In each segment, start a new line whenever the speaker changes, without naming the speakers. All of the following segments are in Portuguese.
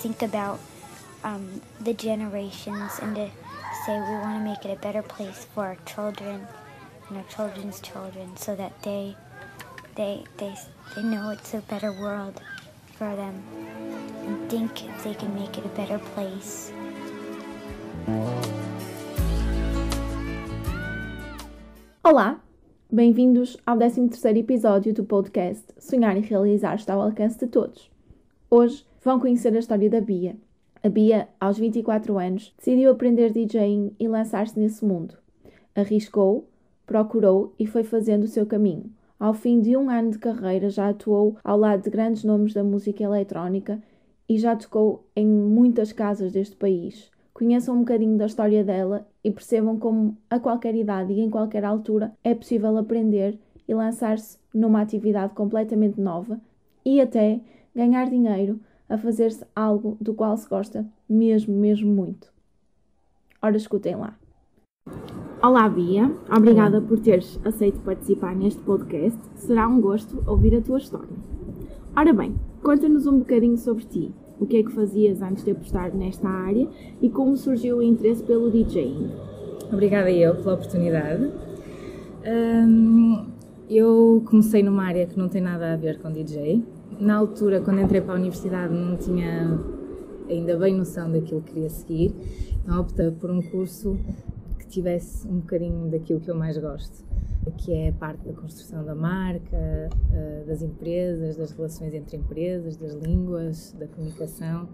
think about um, the generations and to say we want to make it a better place for our children and our children's children so that they they they they know it's a better world for them and think they can make it a better place.
Olá, bem-vindos ao 13º episódio do podcast Sonhar e Realizar está ao alcance de todos. Hoje vão conhecer a história da Bia. A Bia, aos 24 anos, decidiu aprender DJing e lançar-se nesse mundo. Arriscou, procurou e foi fazendo o seu caminho. Ao fim de um ano de carreira, já atuou ao lado de grandes nomes da música eletrónica e já tocou em muitas casas deste país. Conheçam um bocadinho da história dela e percebam como, a qualquer idade e em qualquer altura, é possível aprender e lançar-se numa atividade completamente nova e até ganhar dinheiro a fazer-se algo do qual se gosta mesmo, mesmo muito. Ora, escutem lá. Olá, Bia. Obrigada por teres aceito participar neste podcast. Será um gosto ouvir a tua história. Ora bem, conta-nos um bocadinho sobre ti. O que é que fazias antes de apostar nesta área e como surgiu o interesse pelo DJing?
Obrigada eu pela oportunidade. Um, eu comecei numa área que não tem nada a ver com DJ. Na altura, quando entrei para a universidade, não tinha ainda bem noção daquilo que queria seguir, então optei por um curso que tivesse um bocadinho daquilo que eu mais gosto, que é a parte da construção da marca, eh, das empresas, das relações entre empresas, das línguas, da comunicação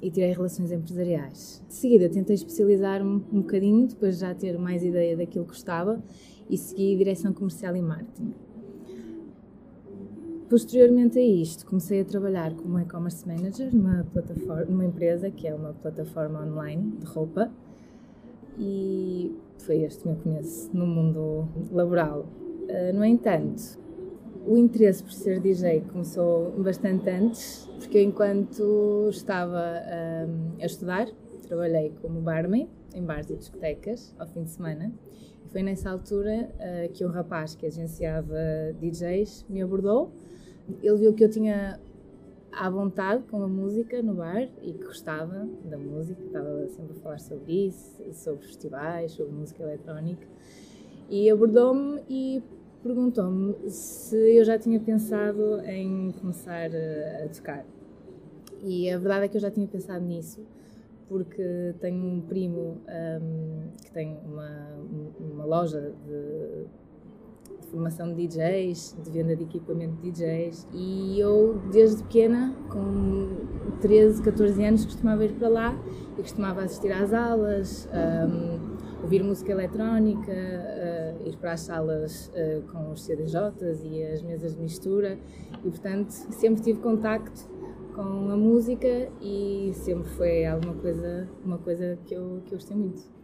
e tirei relações empresariais. De seguida tentei especializar-me um bocadinho, depois de já ter mais ideia daquilo que gostava e segui direção comercial e marketing. Posteriormente a isto, comecei a trabalhar como e-commerce manager numa, plataforma, numa empresa que é uma plataforma online de roupa e foi este meu começo no mundo laboral. Uh, no entanto, o interesse por ser DJ começou bastante antes, porque enquanto estava um, a estudar, trabalhei como barman em bares e discotecas ao fim de semana. E foi nessa altura uh, que um rapaz que agenciava DJs me abordou ele viu que eu tinha à vontade com a música no bar e que gostava da música, estava sempre a falar sobre isso, sobre festivais, sobre música eletrónica. E abordou-me e perguntou-me se eu já tinha pensado em começar a, tocar. E a verdade é que eu já tinha pensado nisso, porque tenho um primo um, que tem uma, uma loja de formação de DJs, de venda de equipamento de DJs e eu desde pequena, com 13, 14 anos, costumava ir para lá e costumava assistir às aulas, um, ouvir música eletrónica, uh, ir para as salas uh, com os CDJs e as mesas de mistura e portanto sempre tive contacto com a música e sempre foi alguma coisa, uma coisa que eu, que eu gostei muito.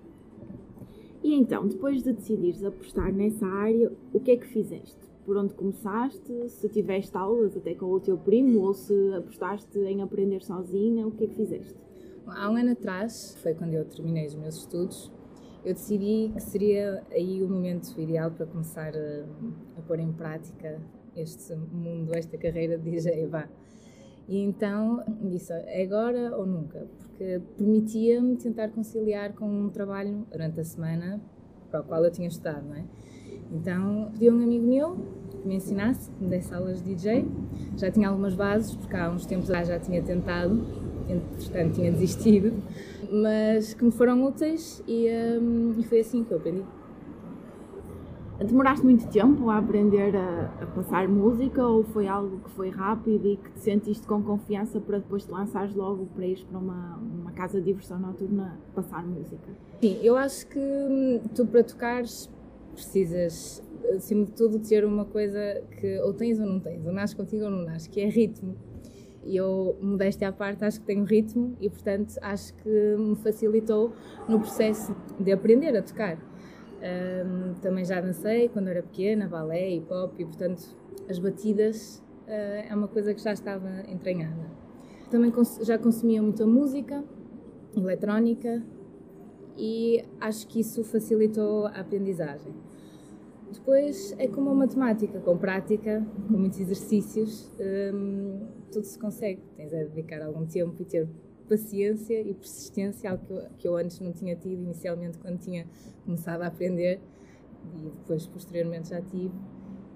E então, depois de decidires apostar nessa área, o que é que fizeste? Por onde começaste? Se tiveste aulas até com o teu primo ou se apostaste em aprender sozinha, o que é que fizeste?
Há um ano atrás, foi quando eu terminei os meus estudos, eu decidi que seria aí o momento ideal para começar a, a pôr em prática este mundo, esta carreira de DJ. Vá. E então disse: é agora ou nunca, porque permitia-me tentar conciliar com um trabalho durante a semana para o qual eu tinha estudado, não é? Então pedi a um amigo meu que me ensinasse, que me desse aulas de DJ. Já tinha algumas bases, porque há uns tempos já, já tinha tentado, entretanto tinha desistido, mas que me foram úteis e, um, e foi assim que eu aprendi.
Demoraste muito tempo a aprender a, a, passar música ou foi algo que foi rápido e que te sentiste com confiança para depois te lançares logo para ir para uma, uma casa de diversão noturna passar música?
Sim, eu acho que hum, tu para tocares precisas, acima de tudo, ter uma coisa que ou tens ou não tens, ou nasces contigo ou não nasces, que é ritmo. E eu, modéstia à parte, acho que tenho ritmo e, portanto, acho que me facilitou no processo de aprender a tocar. Um, também já dancei quando era pequena, balé, hip hop, e portanto as batidas uh, é uma coisa que já estava entranhada. Também cons já consumia muita música eletrónica e acho que isso facilitou a aprendizagem. Depois é como a matemática, com prática, com muitos exercícios, um, tudo se consegue. Tens a dedicar algum tempo e ter paciência e persistência, algo que eu, que eu antes não tinha tido inicialmente quando tinha começado a aprender e depois posteriormente já tive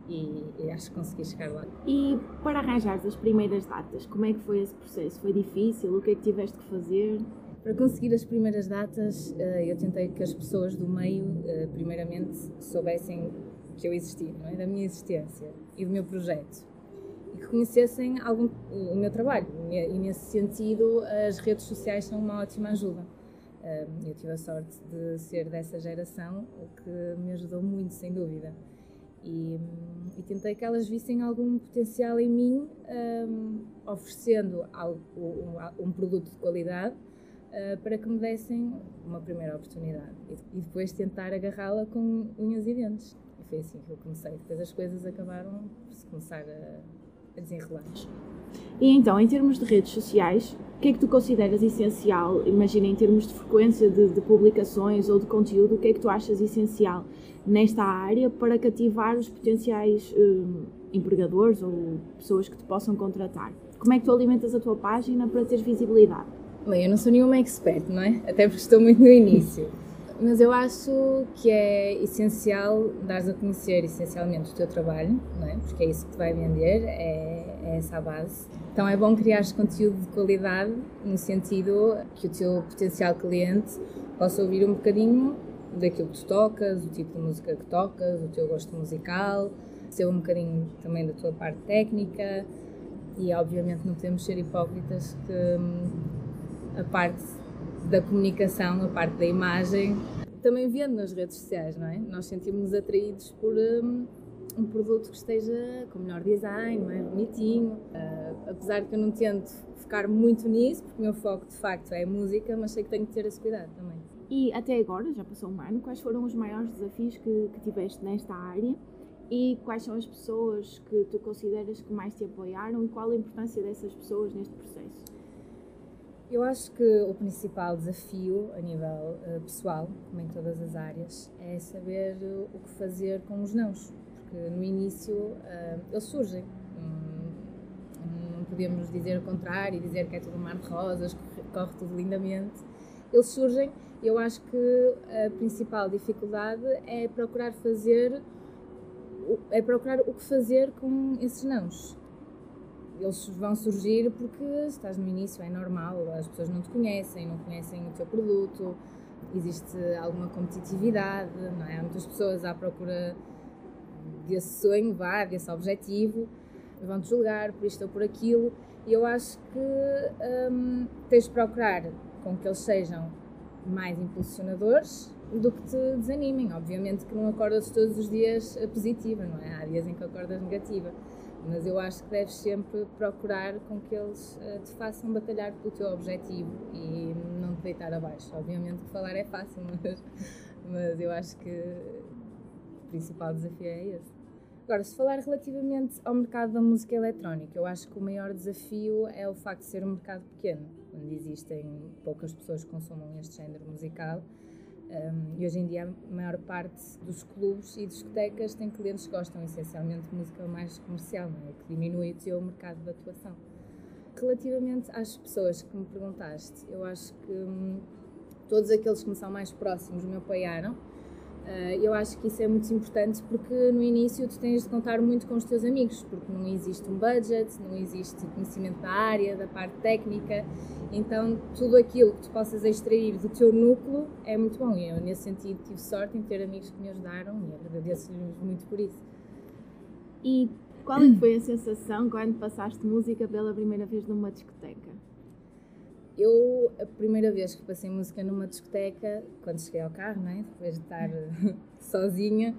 e, e, acho que consegui chegar lá.
E para arranjar as primeiras datas, como é que foi esse processo? Foi difícil? O que é que tiveste que fazer?
Para conseguir as primeiras datas, eh, eu tentei que as pessoas do meio, eh, primeiramente, soubessem que eu existia, é? da minha existência e do meu projeto e que conhecessem algum, o meu trabalho. E nesse sentido, as redes sociais são uma ótima ajuda. Eu tive a sorte de ser dessa geração, o que me ajudou muito, sem dúvida. E, e, tentei que elas vissem algum potencial em mim, um, oferecendo algo, um, um, produto de qualidade uh, para que me dessem uma primeira oportunidade e, e depois tentar agarrá-la com unhas e dentes. E foi assim que eu comecei. Depois as coisas acabaram por se começar a, a desenrolar.
E então, em termos de redes sociais, o que é que tu consideras essencial? Imagina, em termos de frequência de, de publicações ou de conteúdo, o que é que tu achas essencial nesta área para cativar os potenciais uh, empregadores ou pessoas que te possam contratar? Como é que tu alimentas a tua página para ter visibilidade?
Bem, eu não sou nenhuma expert, não é? Até porque estou muito no início. Mas eu acho que é essencial dar a conhecer essencialmente o teu trabalho, não é? Porque é isso que vai vender, é, é essa a base. Então é bom criar conteúdo de qualidade no sentido que o teu potencial cliente possa ouvir um bocadinho daquilo que tu tocas, o tipo de música que tocas, o teu gosto musical, ser um bocadinho também da tua parte técnica e obviamente não podemos ser hipócritas que hum, a parte da comunicação, a parte da imagem, também vendo nas redes sociais, não é? Nós sentimos-nos atraídos por um, um, produto que esteja com melhor design, mais bonitinho. Uh, apesar de que eu não tento focar muito nisso, porque o meu foco de facto é música, mas sei que tenho que ter esse cuidado também.
E até agora, já passou um ano, quais foram os maiores desafios que, que tiveste nesta área? E quais são as pessoas que tu consideras que mais te apoiaram e qual a importância dessas pessoas neste processo?
Eu acho que o principal desafio a nível uh, pessoal, como em todas as áreas, é saber o que fazer com os nãos, porque no início uh, eles surgem. Não podemos dizer o contrário e dizer que é tudo um mar de rosas, corre tudo lindamente. Eles surgem eu acho que a principal dificuldade é procurar fazer é procurar o que fazer com esses nãos. Eles vão surgir porque estás no início, é normal, as pessoas não te conhecem, não conhecem o teu produto, existe alguma competitividade, não é? Há muitas pessoas à procura desse sonho, vá, desse objetivo, vão-te julgar por isto ou por aquilo, e eu acho que hum, tens de procurar com que eles sejam mais impulsionadores do que te desanimem. Obviamente que não acordas todos os dias positiva, não é? Há dias em que acordas negativa. Mas eu acho que deves sempre procurar com que eles uh, te façam batalhar pelo teu objetivo e não te deitar abaixo. Obviamente que falar é fácil, mas, mas eu acho que o principal desafio é esse. Agora, se falar relativamente ao mercado da música eletrónica, eu acho que o maior desafio é o facto de ser um mercado pequeno, onde existem poucas pessoas que consumam este género musical. Um, e hoje em dia a maior parte dos clubes e discotecas tem clientes que gostam essencialmente de música mais comercial, é? que diminui o seu mercado de atuação. Relativamente às pessoas que me perguntaste, eu acho que hum, todos aqueles que me são mais próximos me apoiaram eu acho que isso é muito importante porque no início tu tens de contar muito com os teus amigos, porque não existe um budget, não existe conhecimento da área, da parte técnica, então tudo aquilo que tu possas extrair do teu núcleo é muito bom. E eu, nesse sentido, tive sorte em ter amigos que me ajudaram e agradeço-lhes muito por isso.
E qual foi a sensação quando passaste música pela primeira vez numa discoteca?
Eu, a primeira vez que passei música numa discoteca, quando cheguei ao carro, né? depois de estar sozinha,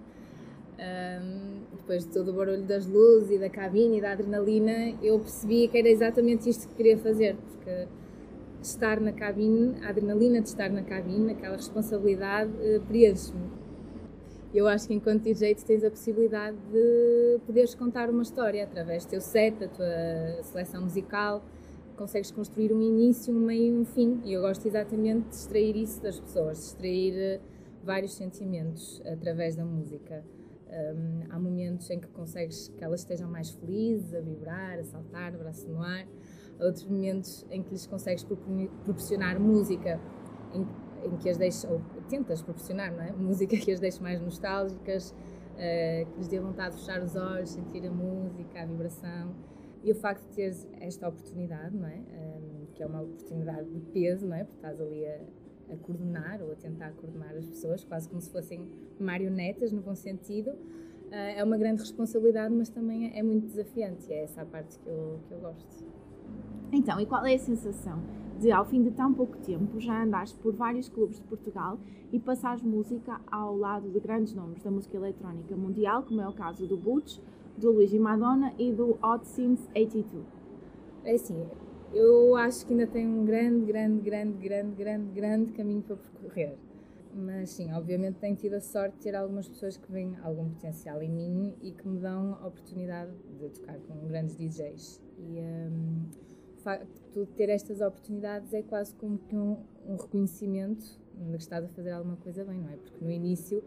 um, depois de todo o barulho das luzes e da cabine e da adrenalina, eu percebi que era exatamente isto que queria fazer, porque estar na cabine, a adrenalina de estar na cabine, aquela responsabilidade, uh, preenche-me. Eu acho que enquanto DJ tens a possibilidade de poderes contar uma história através do teu set, da tua seleção musical, consegues construir um início, um meio e um fim. E eu gosto exatamente de extrair isso das pessoas, de extrair eh, vários sentimentos através da música. Um, há momentos em que consegues que elas estejam mais felizes, a vibrar, a saltar, braço no ar. outros momentos em que lhes consegues proporcionar música em, em que as deixes, ou tentas proporcionar, não é? Música que as deixe mais nostálgicas, uh, que lhes dê vontade de fechar os olhos, sentir a música, a vibração. E o facto de teres esta oportunidade, não é? Um, que é uma oportunidade de peso, não é? Porque estás ali a, a coordenar ou a tentar coordenar as pessoas, quase como se fossem marionetas, no bom sentido. Uh, é uma grande responsabilidade, mas também é, é muito desafiante. E é essa a parte que eu, que eu gosto.
Então, e qual é a sensação de, ao fim de tão pouco tempo, já andares por vários clubes de Portugal e passares música ao lado de grandes nomes da música eletrónica mundial, como é o caso do Butch, do Luigi Madonna e do Hot Since 82?
É assim, eu acho que ainda tem um grande, grande, grande, grande, grande, grande caminho para percorrer. Mas sim, obviamente tenho tido a sorte de ter algumas pessoas que veem algum potencial em mim e que me dão a oportunidade de tocar com grandes DJs. E um, o facto de ter estas oportunidades é quase como que um, um reconhecimento de que estás a fazer alguma coisa bem, não é? Porque no início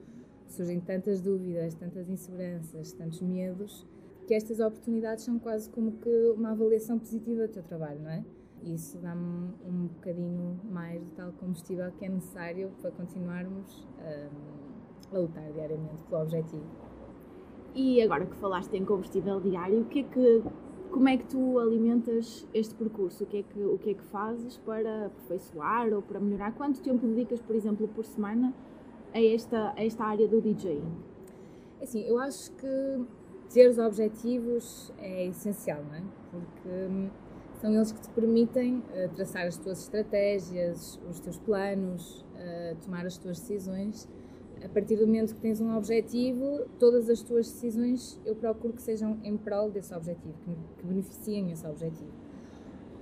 surgem tantas dúvidas, tantas inseguranças, tantos medos, que estas oportunidades são quase como que uma avaliação positiva do teu trabalho, não é? Isso dá-me um bocadinho mais de tal combustível que é necessário para continuarmos um, a lutar diariamente pelo objetivo.
E agora que falaste em combustível diário, o que é que, como é que tu alimentas este percurso? O que, é que, o que é que fazes para aperfeiçoar ou para melhorar? Quanto tempo dedicas, por exemplo, por semana a esta, a esta área do DJing?
Assim, eu acho que ter os objetivos é essencial, não é? Porque hum, são eles que te permitem uh, traçar as tuas estratégias, os teus planos, uh, tomar as tuas decisões. A partir do momento que tens um objetivo, todas as tuas decisões eu procuro que sejam em prol desse objetivo, que, que beneficiem esse objetivo.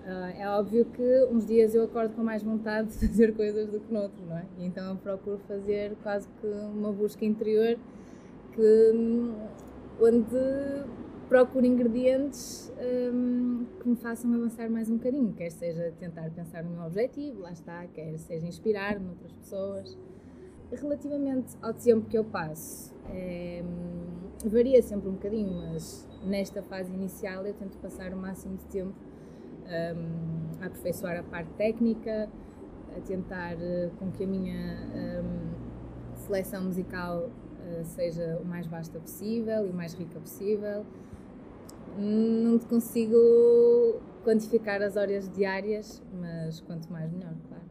Uh, é óbvio que uns dias eu acordo com mais vontade de fazer coisas do que noutros, não é? E então eu procuro fazer quase que uma busca interior que hum, onde procuro ingredientes um, que me façam avançar mais um bocadinho, quer seja tentar pensar no meu objetivo, lá está, quer seja inspirar-me outras pessoas. Relativamente ao tempo que eu passo, é, varia sempre um bocadinho, mas nesta fase inicial eu tento passar o máximo de tempo um, a aperfeiçoar a parte técnica, a tentar uh, com que a minha um, seleção musical uh, seja o mais vasta possível e o mais rica possível. Não consigo quantificar as horas diárias, mas quanto mais melhor, claro.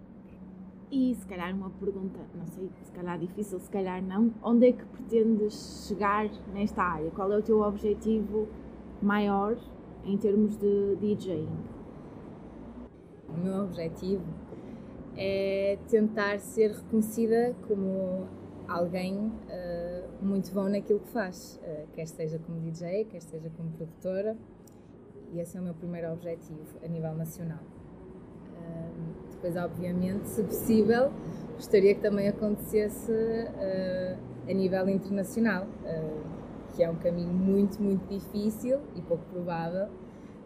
E se calhar uma pergunta, não sei, se calhar difícil, se calhar não, onde é que pretendes chegar nesta área? Qual é o teu objetivo maior em termos de DJing?
O meu objetivo é tentar ser reconhecida como alguém uh, muito bom naquilo que faz, uh, quer seja como DJ, quer seja como produtora, e esse é o meu primeiro objetivo a nível nacional. Uh, depois, obviamente, se possível, gostaria que também acontecesse a nível internacional, que é um caminho muito, muito difícil e pouco provável,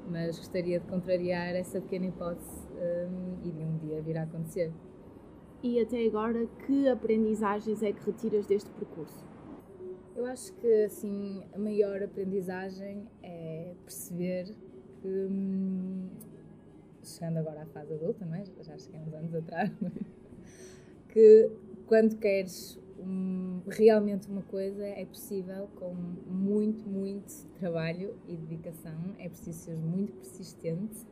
mas gostaria de contrariar essa pequena hipótese e de um dia vir a acontecer
e até agora que aprendizagens é que retiras deste percurso?
Eu acho que assim a maior aprendizagem é perceber que hum, chegando agora à fase adulta, não é? já cheguei uns anos atrás, que quando queres um, realmente uma coisa é possível com muito, muito trabalho e dedicação, é preciso ser muito persistente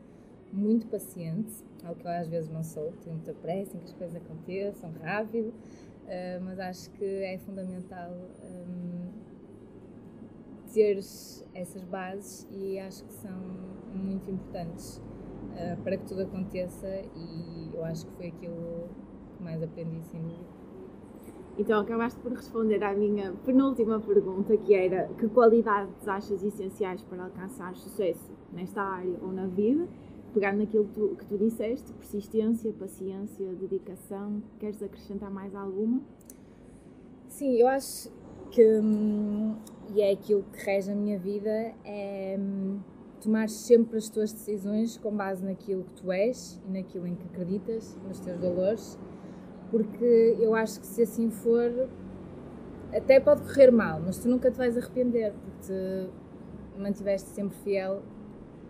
muito paciente, algo que eu às vezes não sou, tenho muita pressa em que as coisas aconteçam rápido, uh, mas acho que é fundamental um, ter essas bases e acho que são muito importantes uh, para que tudo aconteça e eu acho que foi aquilo que mais aprendi, sem dúvida.
Então acabaste por responder à minha penúltima pergunta, que era que qualidades achas essenciais para alcançar sucesso nesta área ou na vida pegar naquilo que tu, que tu disseste, persistência, paciência, dedicação, queres acrescentar mais alguma?
Sim, eu acho que, hum, e é aquilo que rege a minha vida, é hum, tomar sempre as tuas decisões com base naquilo que tu és e naquilo em que acreditas, nos teus valores, porque eu acho que se assim for, até pode correr mal, mas tu nunca te vais arrepender, porque te mantiveste sempre fiel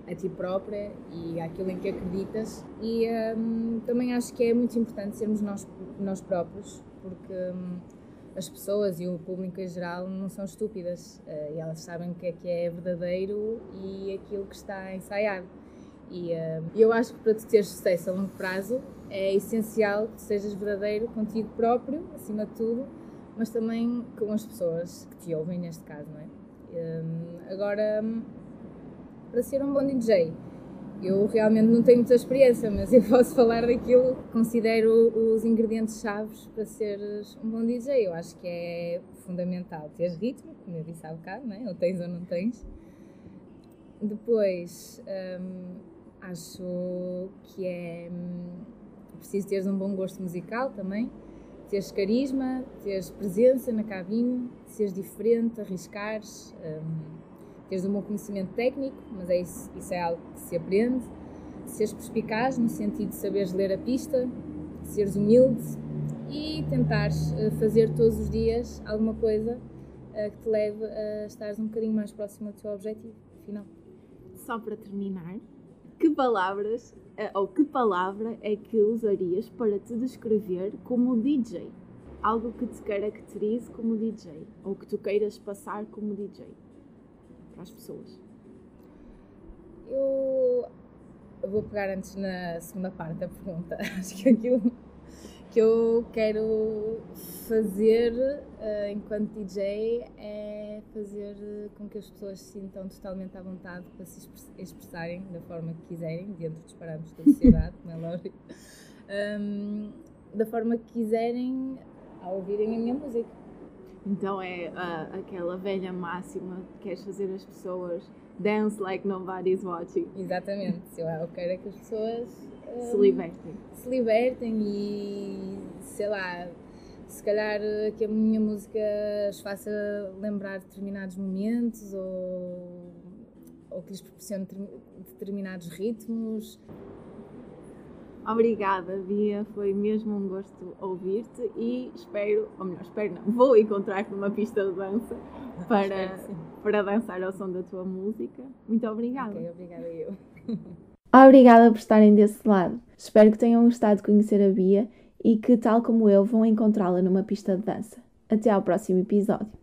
a ti própria e àquilo em que acreditas. E um, também acho que é muito importante sermos nós, nós próprios, porque um, as pessoas e o público em geral não são estúpidas uh, e elas sabem o que é que é verdadeiro e aquilo que está ensaiado. E uh, eu acho que para tu teres sucesso a longo prazo é essencial que sejas verdadeiro contigo próprio, acima de tudo, mas também com as pessoas que te ouvem, neste caso, não é? Um, agora, para ser um bom DJ, eu realmente não tenho muita experiência, mas eu posso falar daquilo considero os ingredientes chaves para seres um bom DJ. Eu acho que é fundamental ter ritmo, como eu disse há bocado, não é? ou tens ou não tens. Depois, um, acho que é hum, preciso teres um bom gosto musical também, teres carisma, teres presença na cabine, seres diferente, arriscares, um, teres um bom conhecimento técnico, mas é isso, isso é algo que se aprende, seres perspicaz no sentido de saberes ler a pista, seres humilde e tentares uh, fazer todos os dias alguma coisa uh, que te leve a estares um bocadinho mais próximo do teu objetivo final.
Só para terminar, que palavras eh, ou que palavra é que usarias para te descrever como DJ? Algo que te caracterize como DJ ou que tu queiras passar como DJ para as pessoas.
Eu, vou pegar antes na segunda parte da pergunta. Acho que aquilo que eu quero fazer uh, enquanto DJ é fazer com que as pessoas se sintam totalmente à vontade para se expressarem da forma que quiserem, dentro dos parâmetros da sociedade, como é lógico, um, da forma que quiserem ao ouvirem a minha música.
Então é uh, aquela velha máxima que queres fazer as pessoas dance like nobody's watching.
Exatamente, eu quero é que as pessoas
se libertem.
Se libertem e, sei lá, se calhar que a minha música os faça lembrar determinados momentos ou, ou que lhes proporcione determinados ritmos.
Obrigada, Bia. Foi mesmo um gosto ouvir-te e espero, ou melhor, espero não, vou encontrar-te numa pista de dança para, para dançar ao som da tua música. Muito obrigada.
Ok, obrigada eu.
Obrigada por estarem desse lado. Espero que tenham gostado de conhecer a Bia e que, tal como eu, vão encontrá-la numa pista de dança. Até ao próximo episódio.